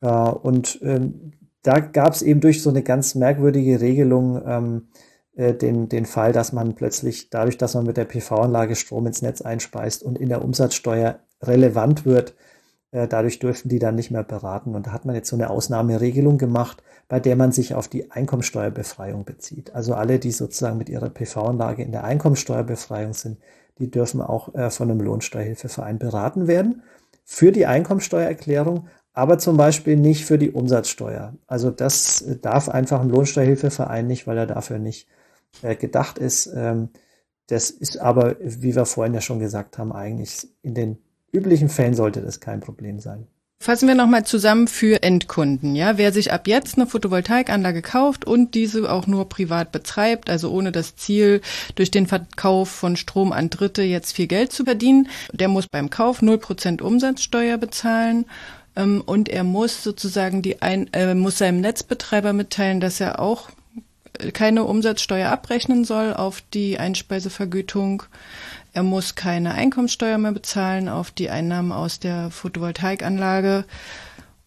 Äh, und ähm, da gab es eben durch so eine ganz merkwürdige Regelung, ähm, äh, den, den Fall, dass man plötzlich dadurch, dass man mit der PV-Anlage Strom ins Netz einspeist und in der Umsatzsteuer relevant wird, äh, dadurch dürfen die dann nicht mehr beraten. Und da hat man jetzt so eine Ausnahmeregelung gemacht, bei der man sich auf die Einkommensteuerbefreiung bezieht. Also alle, die sozusagen mit ihrer PV-Anlage in der Einkommensteuerbefreiung sind, die dürfen auch äh, von einem Lohnsteuerhilfeverein beraten werden für die Einkommensteuererklärung, aber zum Beispiel nicht für die Umsatzsteuer. Also das darf einfach ein Lohnsteuerhilfeverein nicht, weil er dafür nicht äh, gedacht ist. Ähm, das ist aber, wie wir vorhin ja schon gesagt haben, eigentlich in den üblichen Fällen sollte das kein Problem sein. Fassen wir nochmal zusammen für Endkunden. Ja, wer sich ab jetzt eine Photovoltaikanlage kauft und diese auch nur privat betreibt, also ohne das Ziel, durch den Verkauf von Strom an Dritte jetzt viel Geld zu verdienen, der muss beim Kauf 0% Umsatzsteuer bezahlen ähm, und er muss sozusagen die ein, äh, muss seinem Netzbetreiber mitteilen, dass er auch keine Umsatzsteuer abrechnen soll auf die Einspeisevergütung. Er muss keine Einkommensteuer mehr bezahlen auf die Einnahmen aus der Photovoltaikanlage.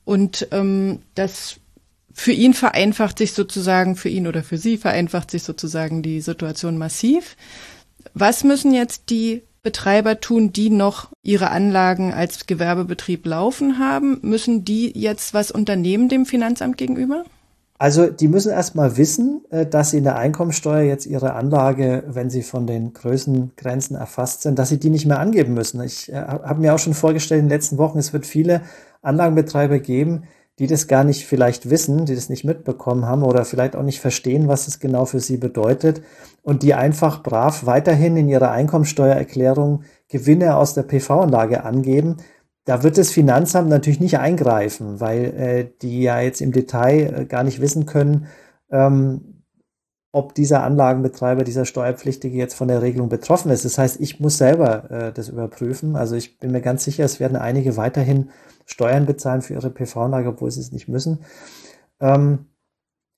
Und ähm, das für ihn vereinfacht sich sozusagen, für ihn oder für sie vereinfacht sich sozusagen die Situation massiv. Was müssen jetzt die Betreiber tun, die noch ihre Anlagen als Gewerbebetrieb laufen haben? Müssen die jetzt was unternehmen dem Finanzamt gegenüber? Also die müssen erstmal wissen, äh, dass sie in der Einkommensteuer jetzt ihre Anlage, wenn sie von den Größengrenzen erfasst sind, dass sie die nicht mehr angeben müssen. Ich äh, habe mir auch schon vorgestellt in den letzten Wochen, es wird viele Anlagenbetreiber geben, die das gar nicht vielleicht wissen, die das nicht mitbekommen haben oder vielleicht auch nicht verstehen, was es genau für sie bedeutet und die einfach brav weiterhin in ihrer Einkommensteuererklärung Gewinne aus der PV-Anlage angeben. Da wird das Finanzamt natürlich nicht eingreifen, weil äh, die ja jetzt im Detail äh, gar nicht wissen können, ähm, ob dieser Anlagenbetreiber, dieser Steuerpflichtige jetzt von der Regelung betroffen ist. Das heißt, ich muss selber äh, das überprüfen. Also ich bin mir ganz sicher, es werden einige weiterhin Steuern bezahlen für ihre PV-Anlage, obwohl sie es nicht müssen. Ähm,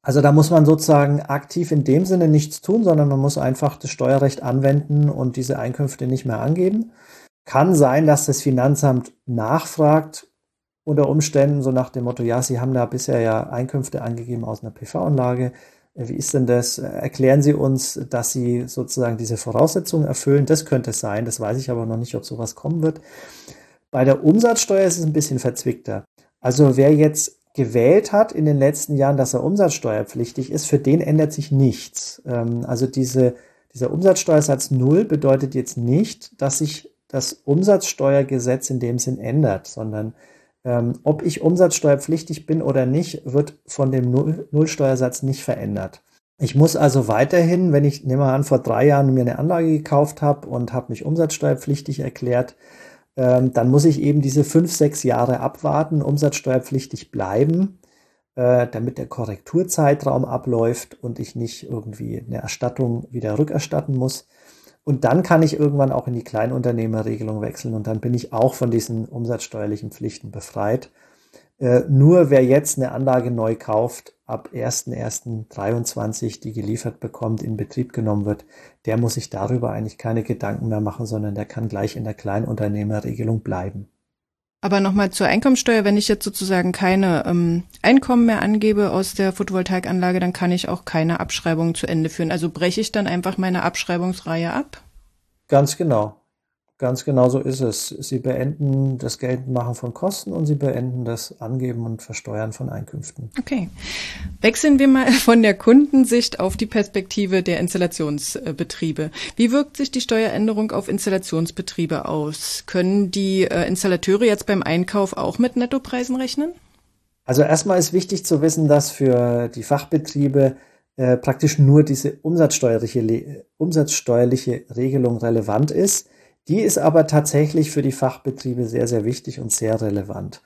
also da muss man sozusagen aktiv in dem Sinne nichts tun, sondern man muss einfach das Steuerrecht anwenden und diese Einkünfte nicht mehr angeben. Kann sein, dass das Finanzamt nachfragt unter Umständen so nach dem Motto, ja, Sie haben da bisher ja Einkünfte angegeben aus einer PV-Anlage wie ist denn das? Erklären Sie uns, dass Sie sozusagen diese Voraussetzungen erfüllen. Das könnte sein. Das weiß ich aber noch nicht, ob sowas kommen wird. Bei der Umsatzsteuer ist es ein bisschen verzwickter. Also wer jetzt gewählt hat in den letzten Jahren, dass er umsatzsteuerpflichtig ist, für den ändert sich nichts. Ähm, also diese, dieser Umsatzsteuersatz Null bedeutet jetzt nicht, dass sich das Umsatzsteuergesetz in dem Sinn ändert, sondern ähm, ob ich umsatzsteuerpflichtig bin oder nicht, wird von dem Null Nullsteuersatz nicht verändert. Ich muss also weiterhin, wenn ich, nehme mal an, vor drei Jahren mir eine Anlage gekauft habe und habe mich umsatzsteuerpflichtig erklärt, ähm, dann muss ich eben diese fünf, sechs Jahre abwarten, umsatzsteuerpflichtig bleiben, äh, damit der Korrekturzeitraum abläuft und ich nicht irgendwie eine Erstattung wieder rückerstatten muss. Und dann kann ich irgendwann auch in die Kleinunternehmerregelung wechseln und dann bin ich auch von diesen umsatzsteuerlichen Pflichten befreit. Äh, nur wer jetzt eine Anlage neu kauft, ab 1.1.23, die geliefert bekommt, in Betrieb genommen wird, der muss sich darüber eigentlich keine Gedanken mehr machen, sondern der kann gleich in der Kleinunternehmerregelung bleiben. Aber nochmal zur Einkommensteuer, wenn ich jetzt sozusagen keine ähm, Einkommen mehr angebe aus der Photovoltaikanlage, dann kann ich auch keine Abschreibung zu Ende führen. Also breche ich dann einfach meine Abschreibungsreihe ab? Ganz genau. Ganz genau so ist es. Sie beenden das Geltendmachen von Kosten und Sie beenden das Angeben und Versteuern von Einkünften. Okay. Wechseln wir mal von der Kundensicht auf die Perspektive der Installationsbetriebe. Wie wirkt sich die Steueränderung auf Installationsbetriebe aus? Können die äh, Installateure jetzt beim Einkauf auch mit Nettopreisen rechnen? Also erstmal ist wichtig zu wissen, dass für die Fachbetriebe äh, praktisch nur diese umsatzsteuerliche, umsatzsteuerliche Regelung relevant ist. Die ist aber tatsächlich für die Fachbetriebe sehr, sehr wichtig und sehr relevant.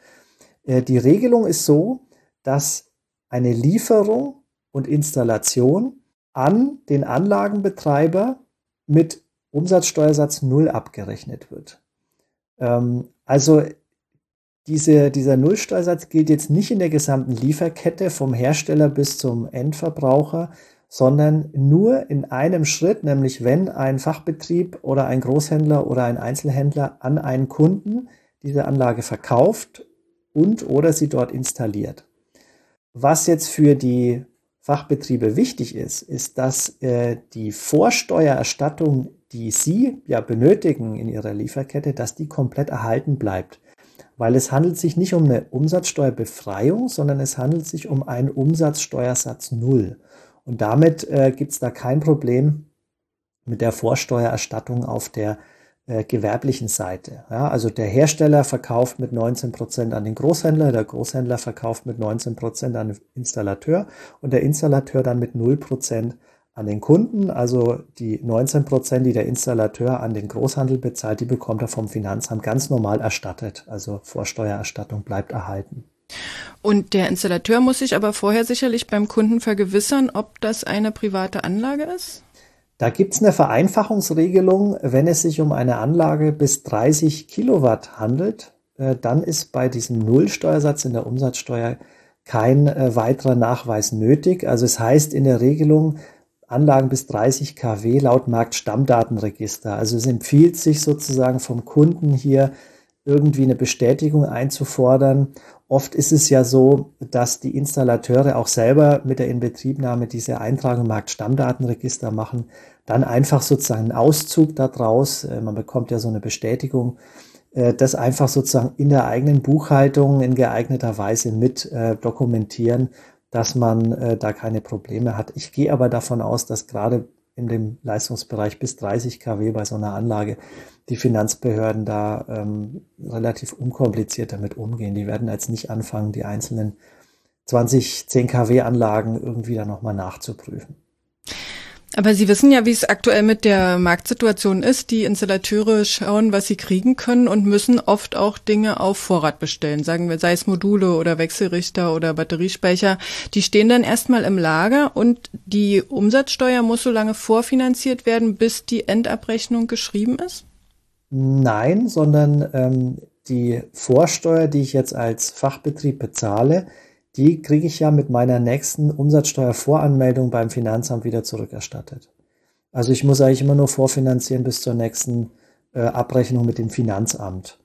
Äh, die Regelung ist so, dass eine Lieferung und Installation an den Anlagenbetreiber mit Umsatzsteuersatz Null abgerechnet wird. Ähm, also diese, dieser Nullsteuersatz gilt jetzt nicht in der gesamten Lieferkette vom Hersteller bis zum Endverbraucher, sondern nur in einem Schritt, nämlich wenn ein Fachbetrieb oder ein Großhändler oder ein Einzelhändler an einen Kunden diese Anlage verkauft und oder sie dort installiert. Was jetzt für die Fachbetriebe wichtig ist, ist, dass äh, die Vorsteuererstattung, die Sie ja benötigen in Ihrer Lieferkette, dass die komplett erhalten bleibt. Weil es handelt sich nicht um eine Umsatzsteuerbefreiung, sondern es handelt sich um einen Umsatzsteuersatz Null. Und damit äh, gibt es da kein Problem mit der Vorsteuererstattung auf der äh, gewerblichen Seite. Ja, also der Hersteller verkauft mit 19 Prozent an den Großhändler, der Großhändler verkauft mit 19 Prozent an den Installateur und der Installateur dann mit 0 Prozent an den Kunden. Also die 19 Prozent, die der Installateur an den Großhandel bezahlt, die bekommt er vom Finanzamt ganz normal erstattet. Also Vorsteuererstattung bleibt erhalten. Und der Installateur muss sich aber vorher sicherlich beim Kunden vergewissern, ob das eine private Anlage ist? Da gibt es eine Vereinfachungsregelung, wenn es sich um eine Anlage bis 30 Kilowatt handelt, äh, dann ist bei diesem Nullsteuersatz in der Umsatzsteuer kein äh, weiterer Nachweis nötig. Also es heißt in der Regelung Anlagen bis 30 kW laut Marktstammdatenregister. Also es empfiehlt sich sozusagen vom Kunden hier irgendwie eine Bestätigung einzufordern Oft ist es ja so, dass die Installateure auch selber mit der Inbetriebnahme diese Eintragung im Marktstammdatenregister machen, dann einfach sozusagen einen Auszug daraus, äh, man bekommt ja so eine Bestätigung, äh, das einfach sozusagen in der eigenen Buchhaltung in geeigneter Weise mit äh, dokumentieren, dass man da keine Probleme hat. Ich gehe aber davon aus, dass gerade in dem Leistungsbereich bis 30 kW bei so einer Anlage die Finanzbehörden da ähm, relativ unkompliziert damit umgehen. Die werden jetzt nicht anfangen, die einzelnen 20 10 kW Anlagen irgendwie da nochmal nachzuprüfen. Aber Sie wissen ja, wie es aktuell mit der Marktsituation ist. Die Installateure schauen, was sie kriegen können und müssen oft auch Dinge auf Vorrat bestellen. Sagen wir, sei es Module oder Wechselrichter oder Batteriespeicher. Die stehen dann erstmal im Lager und die Umsatzsteuer muss so lange vorfinanziert werden, bis die Endabrechnung geschrieben ist? Nein, sondern ähm, die Vorsteuer, die ich jetzt als Fachbetrieb bezahle, die kriege ich ja mit meiner nächsten Umsatzsteuervoranmeldung beim Finanzamt wieder zurückerstattet. Also ich muss eigentlich immer nur vorfinanzieren bis zur nächsten äh, Abrechnung mit dem Finanzamt.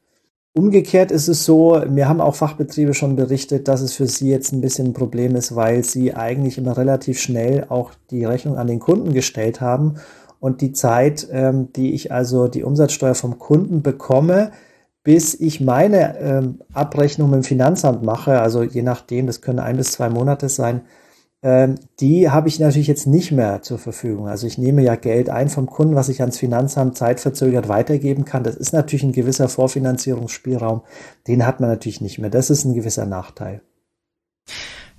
Umgekehrt ist es so, mir haben auch Fachbetriebe schon berichtet, dass es für sie jetzt ein bisschen ein Problem ist, weil sie eigentlich immer relativ schnell auch die Rechnung an den Kunden gestellt haben und die Zeit, ähm, die ich also die Umsatzsteuer vom Kunden bekomme, bis ich meine ähm, Abrechnung dem Finanzamt mache, also je nachdem, das können ein bis zwei Monate sein, ähm, die habe ich natürlich jetzt nicht mehr zur Verfügung. Also ich nehme ja Geld ein vom Kunden, was ich ans Finanzamt zeitverzögert weitergeben kann. Das ist natürlich ein gewisser Vorfinanzierungsspielraum. Den hat man natürlich nicht mehr. Das ist ein gewisser Nachteil.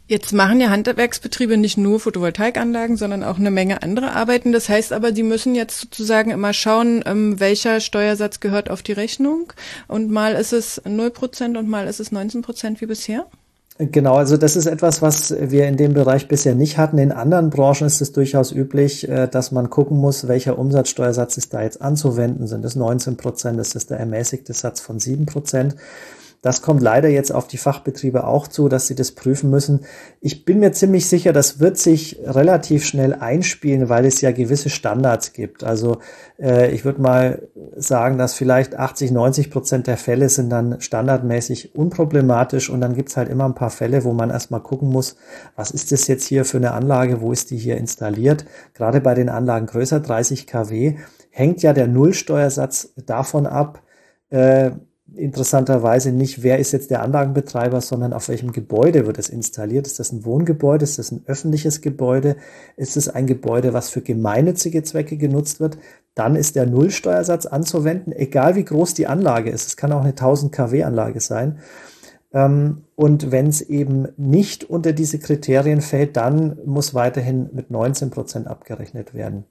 Jetzt machen ja Handwerksbetriebe nicht nur Photovoltaikanlagen, sondern auch eine Menge andere Arbeiten. Das heißt aber, die müssen jetzt sozusagen immer schauen, ähm, welcher Steuersatz gehört auf die Rechnung. Und mal ist es 0% und mal ist es 19% wie bisher. Genau, also das ist etwas, was wir in dem Bereich bisher nicht hatten. In anderen Branchen ist es durchaus üblich, äh, dass man gucken muss, welcher Umsatzsteuersatz ist da jetzt anzuwenden. Sind es 19 Prozent? Ist das der ermäßigte Satz von 7 Prozent? Das kommt leider jetzt auf die Fachbetriebe auch zu, dass sie das prüfen müssen. Ich bin mir ziemlich sicher, das wird sich relativ schnell einspielen, weil es ja gewisse Standards gibt. Also äh, ich würde mal sagen, dass vielleicht 80, 90 Prozent der Fälle sind dann standardmäßig unproblematisch und dann gibt's halt immer ein paar Fälle, wo man erstmal gucken muss, was ist das jetzt hier für eine Anlage, wo ist die hier installiert. Gerade bei den Anlagen größer 30 kW hängt ja der Nullsteuersatz davon ab, äh, interessanterweise nicht, wer ist jetzt der Anlagenbetreiber, sondern auf welchem Gebäude wird es installiert. Ist das ein Wohngebäude? Ist das ein öffentliches Gebäude? Ist es ein Gebäude, was für gemeinnützige Zwecke genutzt wird? Dann ist der Nullsteuersatz anzuwenden, egal wie groß die Anlage ist. Es kann auch eine 1000 kW Anlage sein. Ähm, und wenn es eben nicht unter diese Kriterien fällt, dann muss weiterhin mit 19 Prozent abgerechnet werden.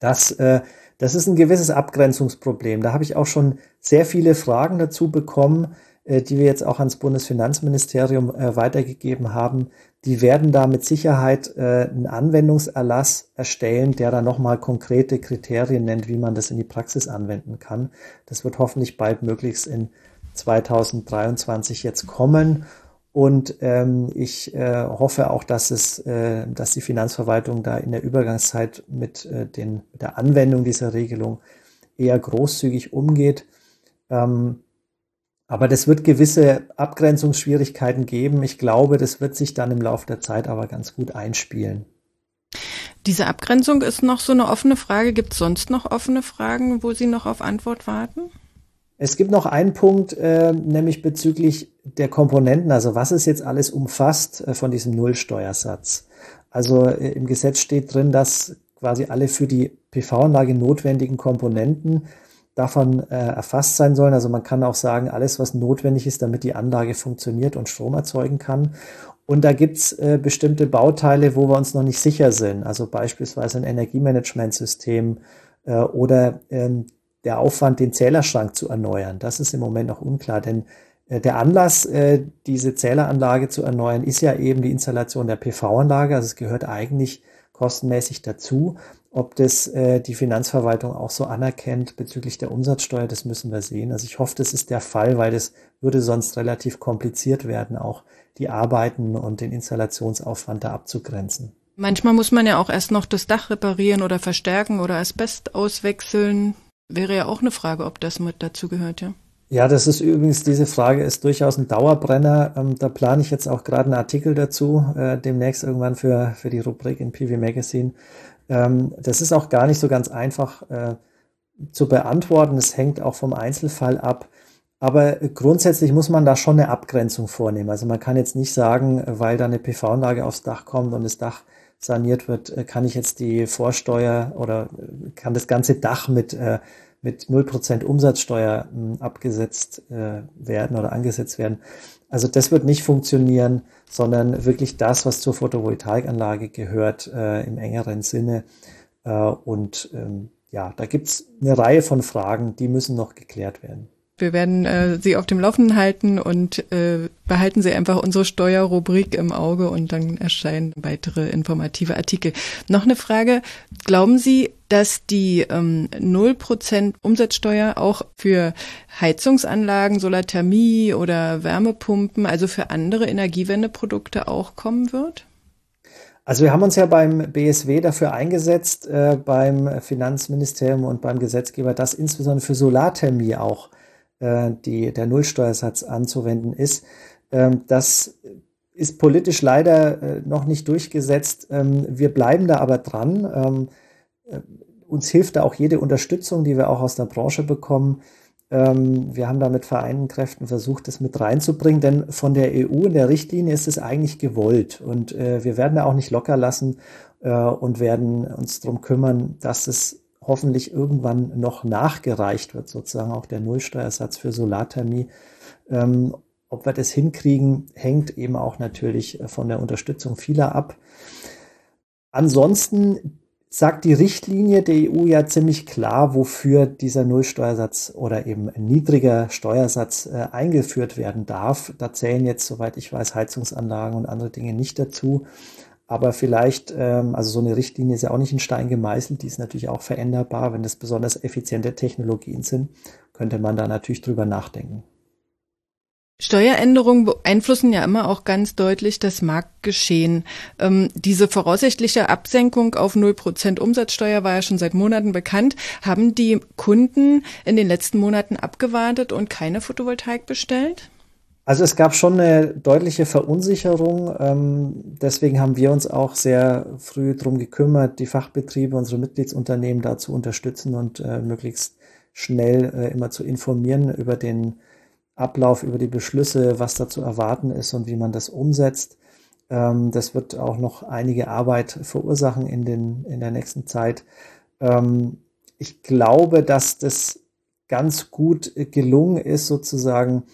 Das äh, das ist ein gewisses Abgrenzungsproblem. Da habe ich auch schon sehr viele Fragen dazu bekommen, äh, die wir jetzt auch ans Bundesfinanzministerium äh, weitergegeben haben. Die werden da mit Sicherheit äh, einen Anwendungserlass erstellen, der da nochmal konkrete Kriterien nennt, wie man das in die Praxis anwenden kann. Das wird hoffentlich bald möglichst in 2023 jetzt kommen. Und ähm, ich äh, hoffe auch, dass es, äh, dass die Finanzverwaltung da in der Übergangszeit mit, äh, den, mit der Anwendung dieser Regelung eher großzügig umgeht. Ähm, aber das wird gewisse Abgrenzungsschwierigkeiten geben. Ich glaube, das wird sich dann im Laufe der Zeit aber ganz gut einspielen. Diese Abgrenzung ist noch so eine offene Frage. Gibt es sonst noch offene Fragen, wo Sie noch auf Antwort warten? Es gibt noch einen Punkt, äh, nämlich bezüglich der Komponenten, also was es jetzt alles umfasst äh, von diesem Nullsteuersatz. Also äh, im Gesetz steht drin, dass quasi alle für die PV-Anlage notwendigen Komponenten davon äh, erfasst sein sollen. Also man kann auch sagen, alles, was notwendig ist, damit die Anlage funktioniert und Strom erzeugen kann. Und da gibt's äh, bestimmte Bauteile, wo wir uns noch nicht sicher sind. Also beispielsweise ein Energiemanagementsystem äh, oder ähm, der Aufwand, den Zählerschrank zu erneuern. Das ist im Moment noch unklar, denn äh, der Anlass, äh, diese Zähleranlage zu erneuern, ist ja eben die Installation der PV-Anlage. Also es gehört eigentlich kostenmäßig dazu. Ob das äh, die Finanzverwaltung auch so anerkennt bezüglich der Umsatzsteuer, das müssen wir sehen. Also ich hoffe, das ist der Fall, weil das würde sonst relativ kompliziert werden, auch die Arbeiten und den Installationsaufwand da abzugrenzen. Manchmal muss man ja auch erst noch das Dach reparieren oder verstärken oder Asbest auswechseln. Wäre ja auch eine Frage, ob das mit dazu gehört, ja. Ja, das ist übrigens, diese Frage ist durchaus ein Dauerbrenner. Ähm, da plane ich jetzt auch gerade einen Artikel dazu, äh, demnächst irgendwann für, für die Rubrik in PV Magazine. Ähm, das ist auch gar nicht so ganz einfach äh, zu beantworten. Es hängt auch vom Einzelfall ab. Aber grundsätzlich muss man da schon eine Abgrenzung vornehmen. Also man kann jetzt nicht sagen, weil da eine PV-Anlage aufs Dach kommt und das Dach saniert wird, äh, kann ich jetzt die Vorsteuer oder äh, kann das ganze Dach mit, äh, mit 0% Umsatzsteuer hm, abgesetzt werden oder angesetzt werden. Also das wird nicht funktionieren, sondern wirklich das, was zur Photovoltaikanlage gehört, im engeren Sinne. Und ähm, ja, da gibt's eine Reihe von Fragen, die müssen noch geklärt werden. Wir werden äh, Sie auf dem Laufenden halten und äh, behalten Sie einfach unsere Steuerrubrik im Auge und dann erscheinen weitere informative Artikel. Noch eine Frage. Glauben Sie, dass die ähm, 0% Umsatzsteuer auch für Heizungsanlagen, Solarthermie oder Wärmepumpen, also für andere Energiewendeprodukte auch kommen wird? Also wir haben uns ja beim BSW dafür eingesetzt, äh, beim Finanzministerium und beim Gesetzgeber, dass insbesondere für Solarthermie auch äh, die, der Nullsteuersatz anzuwenden ist. Ähm, das ist politisch leider äh, noch nicht durchgesetzt. Ähm, wir bleiben da aber dran. Ähm, äh, uns hilft da auch jede Unterstützung, die wir auch aus der Branche bekommen. Ähm, wir haben da mit vereinten Kräften versucht, das mit reinzubringen, denn von der EU in der Richtlinie ist es eigentlich gewollt. Und äh, wir werden da auch nicht locker lassen äh, und werden uns darum kümmern, dass es hoffentlich irgendwann noch nachgereicht wird, sozusagen auch der Nullsteuersatz für Solarthermie. Ähm, ob wir das hinkriegen, hängt eben auch natürlich von der Unterstützung vieler ab. Ansonsten sagt die Richtlinie der EU ja ziemlich klar, wofür dieser Nullsteuersatz oder eben niedriger Steuersatz äh, eingeführt werden darf. Da zählen jetzt, soweit ich weiß, Heizungsanlagen und andere Dinge nicht dazu. Aber vielleicht, ähm, also so eine Richtlinie ist ja auch nicht in Stein gemeißelt, die ist natürlich auch veränderbar. Wenn das besonders effiziente Technologien sind, könnte man da natürlich drüber nachdenken. Steueränderungen beeinflussen ja immer auch ganz deutlich das Marktgeschehen. Ähm, diese voraussichtliche Absenkung auf 0% Umsatzsteuer war ja schon seit Monaten bekannt. Haben die Kunden in den letzten Monaten abgewartet und keine Photovoltaik bestellt? Also es gab schon eine deutliche Verunsicherung. Ähm, deswegen haben wir uns auch sehr früh darum gekümmert, die Fachbetriebe, unsere Mitgliedsunternehmen da zu unterstützen und äh, möglichst schnell äh, immer zu informieren über den Ablauf, über die Beschlüsse, was da zu erwarten ist und wie man das umsetzt. Ähm, das wird auch noch einige Arbeit verursachen in, den, in der nächsten Zeit. Ähm, ich glaube, dass das ganz gut gelungen ist, sozusagen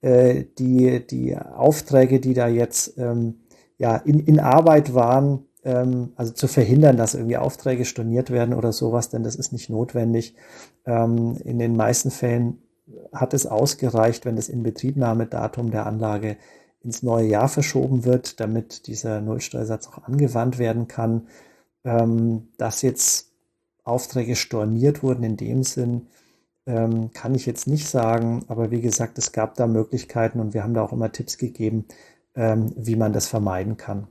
äh, die, die Aufträge, die da jetzt ähm, ja, in, in Arbeit waren, ähm, also zu verhindern, dass irgendwie Aufträge storniert werden oder sowas, denn das ist nicht notwendig. Ähm, in den meisten Fällen hat es ausgereicht, wenn das Inbetriebnahmedatum der Anlage ins neue Jahr verschoben wird, damit dieser Nullsteuersatz auch angewandt werden kann. Ähm, dass jetzt Aufträge storniert wurden in dem Sinn, ähm, kann ich jetzt nicht sagen, aber wie gesagt, es gab da Möglichkeiten und wir haben da auch immer Tipps gegeben, ähm, wie man das vermeiden kann.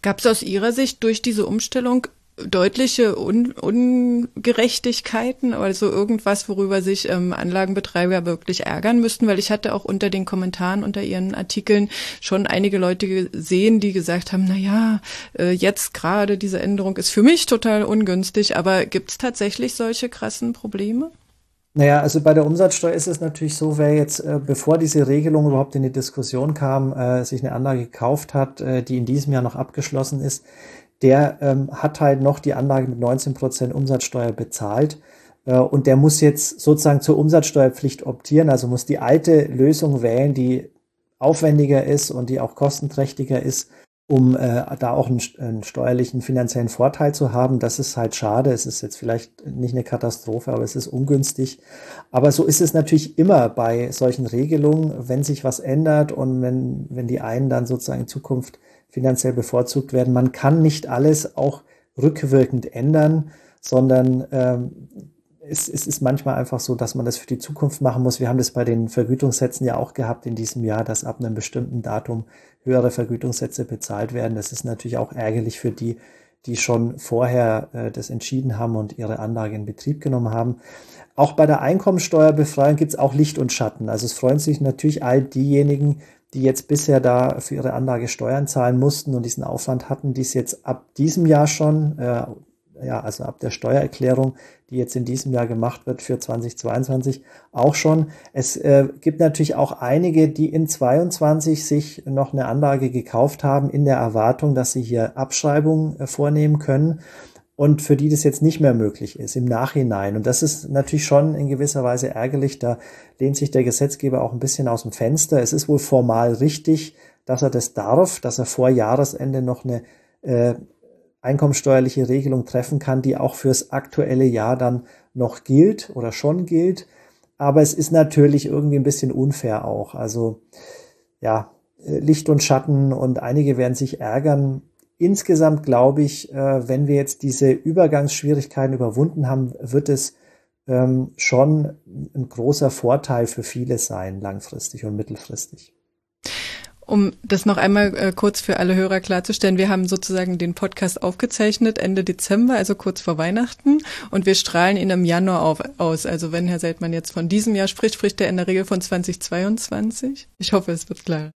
Gab es aus Ihrer Sicht durch diese Umstellung deutliche Un Ungerechtigkeiten, also irgendwas, worüber sich ähm, Anlagenbetreiber wirklich ärgern müssten, weil ich hatte auch unter den Kommentaren unter ihren Artikeln schon einige Leute gesehen, die gesagt haben, na ja, äh, jetzt gerade diese Änderung ist für mich total ungünstig, aber gibt es tatsächlich solche krassen Probleme? Naja, also bei der Umsatzsteuer ist es natürlich so, wer jetzt, äh, bevor diese Regelung überhaupt in die Diskussion kam, äh, sich eine Anlage gekauft hat, äh, die in diesem Jahr noch abgeschlossen ist, der ähm, hat halt noch die Anlage mit 19 Prozent Umsatzsteuer bezahlt. Äh, und der muss jetzt sozusagen zur Umsatzsteuerpflicht optieren, also muss die alte Lösung wählen, die aufwendiger ist und die auch kostenträchtiger ist um äh, da auch einen, einen, steuerlichen finanziellen Vorteil zu haben. Das ist halt schade. Es ist jetzt vielleicht nicht eine Katastrophe, aber es ist ungünstig. Aber so ist es natürlich immer bei solchen Regelungen, wenn sich was ändert und wenn, wenn die einen dann sozusagen in Zukunft finanziell bevorzugt werden. Man kann nicht alles auch rückwirkend ändern, sondern ähm, es, es ist manchmal einfach so, dass man das für die Zukunft machen muss. Wir haben das bei den Vergütungssätzen ja auch gehabt in diesem Jahr, dass ab einem bestimmten Datum höhere Vergütungssätze bezahlt werden. Das ist natürlich auch ärgerlich für die, die schon vorher äh, das entschieden haben und ihre Anlage in Betrieb genommen haben. Auch bei der Einkommensteuerbefreiung gibt es auch Licht und Schatten. Also es freuen sich natürlich all diejenigen, die jetzt bisher da für ihre Anlage Steuern zahlen mussten und diesen Aufwand hatten, die es jetzt ab diesem Jahr schon, äh, ja, also ab der Steuererklärung, die jetzt in diesem Jahr gemacht wird für 2022, auch schon. Es äh, gibt natürlich auch einige, die in 22 sich noch eine Anlage gekauft haben, in der Erwartung, dass sie hier Abschreibungen äh, vornehmen können und für die das jetzt nicht mehr möglich ist im Nachhinein. Und das ist natürlich schon in gewisser Weise ärgerlich. Da lehnt sich der Gesetzgeber auch ein bisschen aus dem Fenster. Es ist wohl formal richtig, dass er das darf, dass er vor Jahresende noch eine äh, einkommensteuerliche Regelung treffen kann, die auch fürs aktuelle Jahr dann noch gilt oder schon gilt. Aber es ist natürlich irgendwie ein bisschen unfair auch. Also ja, Licht und Schatten und einige werden sich ärgern. Insgesamt glaube ich, äh, wenn wir jetzt diese Übergangsschwierigkeiten überwunden haben, wird es ähm, schon ein großer Vorteil für viele sein, langfristig und mittelfristig. Um das noch einmal äh, kurz für alle Hörer klarzustellen, wir haben sozusagen den Podcast aufgezeichnet Ende Dezember, also kurz vor Weihnachten, und wir strahlen ihn im Januar auf, aus. Also wenn Herr Seltmann jetzt von diesem Jahr spricht, spricht er in der Regel von 2022. Ich hoffe, es wird klar.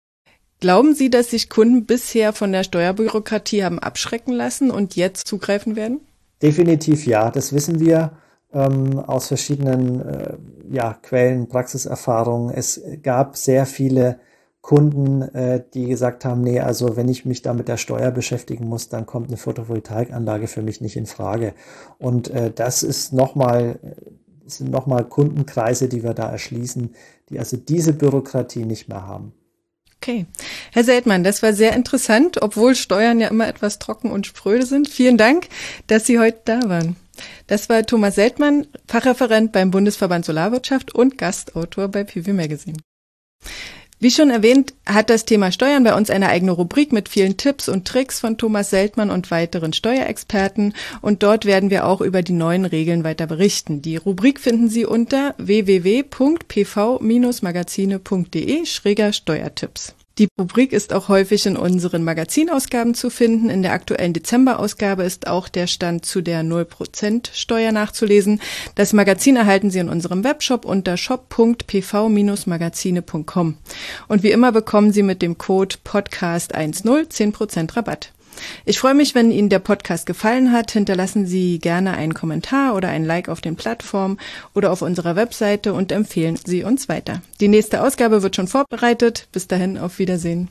Glauben Sie, dass sich Kunden bisher von der Steuerbürokratie haben abschrecken lassen und jetzt zugreifen werden? Definitiv ja, das wissen wir ähm, aus verschiedenen äh, ja, Quellen, Praxiserfahrungen. Es gab sehr viele Kunden, äh, die gesagt haben, nee, also wenn ich mich da mit der Steuer beschäftigen muss, dann kommt eine Photovoltaikanlage für mich nicht in Frage. Und äh, das ist nochmal, sind nochmal Kundenkreise, die wir da erschließen, die also diese Bürokratie nicht mehr haben. Okay. Herr Seltmann, das war sehr interessant, obwohl Steuern ja immer etwas trocken und spröde sind. Vielen Dank, dass Sie heute da waren. Das war Thomas Seltmann, Fachreferent beim Bundesverband Solarwirtschaft und Gastautor bei PV Magazine. Wie schon erwähnt, hat das Thema Steuern bei uns eine eigene Rubrik mit vielen Tipps und Tricks von Thomas Seltmann und weiteren Steuerexperten und dort werden wir auch über die neuen Regeln weiter berichten. Die Rubrik finden Sie unter www.pv-magazine.de-steuertipps. Die Rubrik ist auch häufig in unseren Magazinausgaben zu finden. In der aktuellen Dezemberausgabe ist auch der Stand zu der 0% Steuer nachzulesen. Das Magazin erhalten Sie in unserem Webshop unter shop.pv-magazine.com. Und wie immer bekommen Sie mit dem Code Podcast10 10% Rabatt. Ich freue mich, wenn Ihnen der Podcast gefallen hat. Hinterlassen Sie gerne einen Kommentar oder ein Like auf den Plattformen oder auf unserer Webseite und empfehlen Sie uns weiter. Die nächste Ausgabe wird schon vorbereitet. Bis dahin, auf Wiedersehen.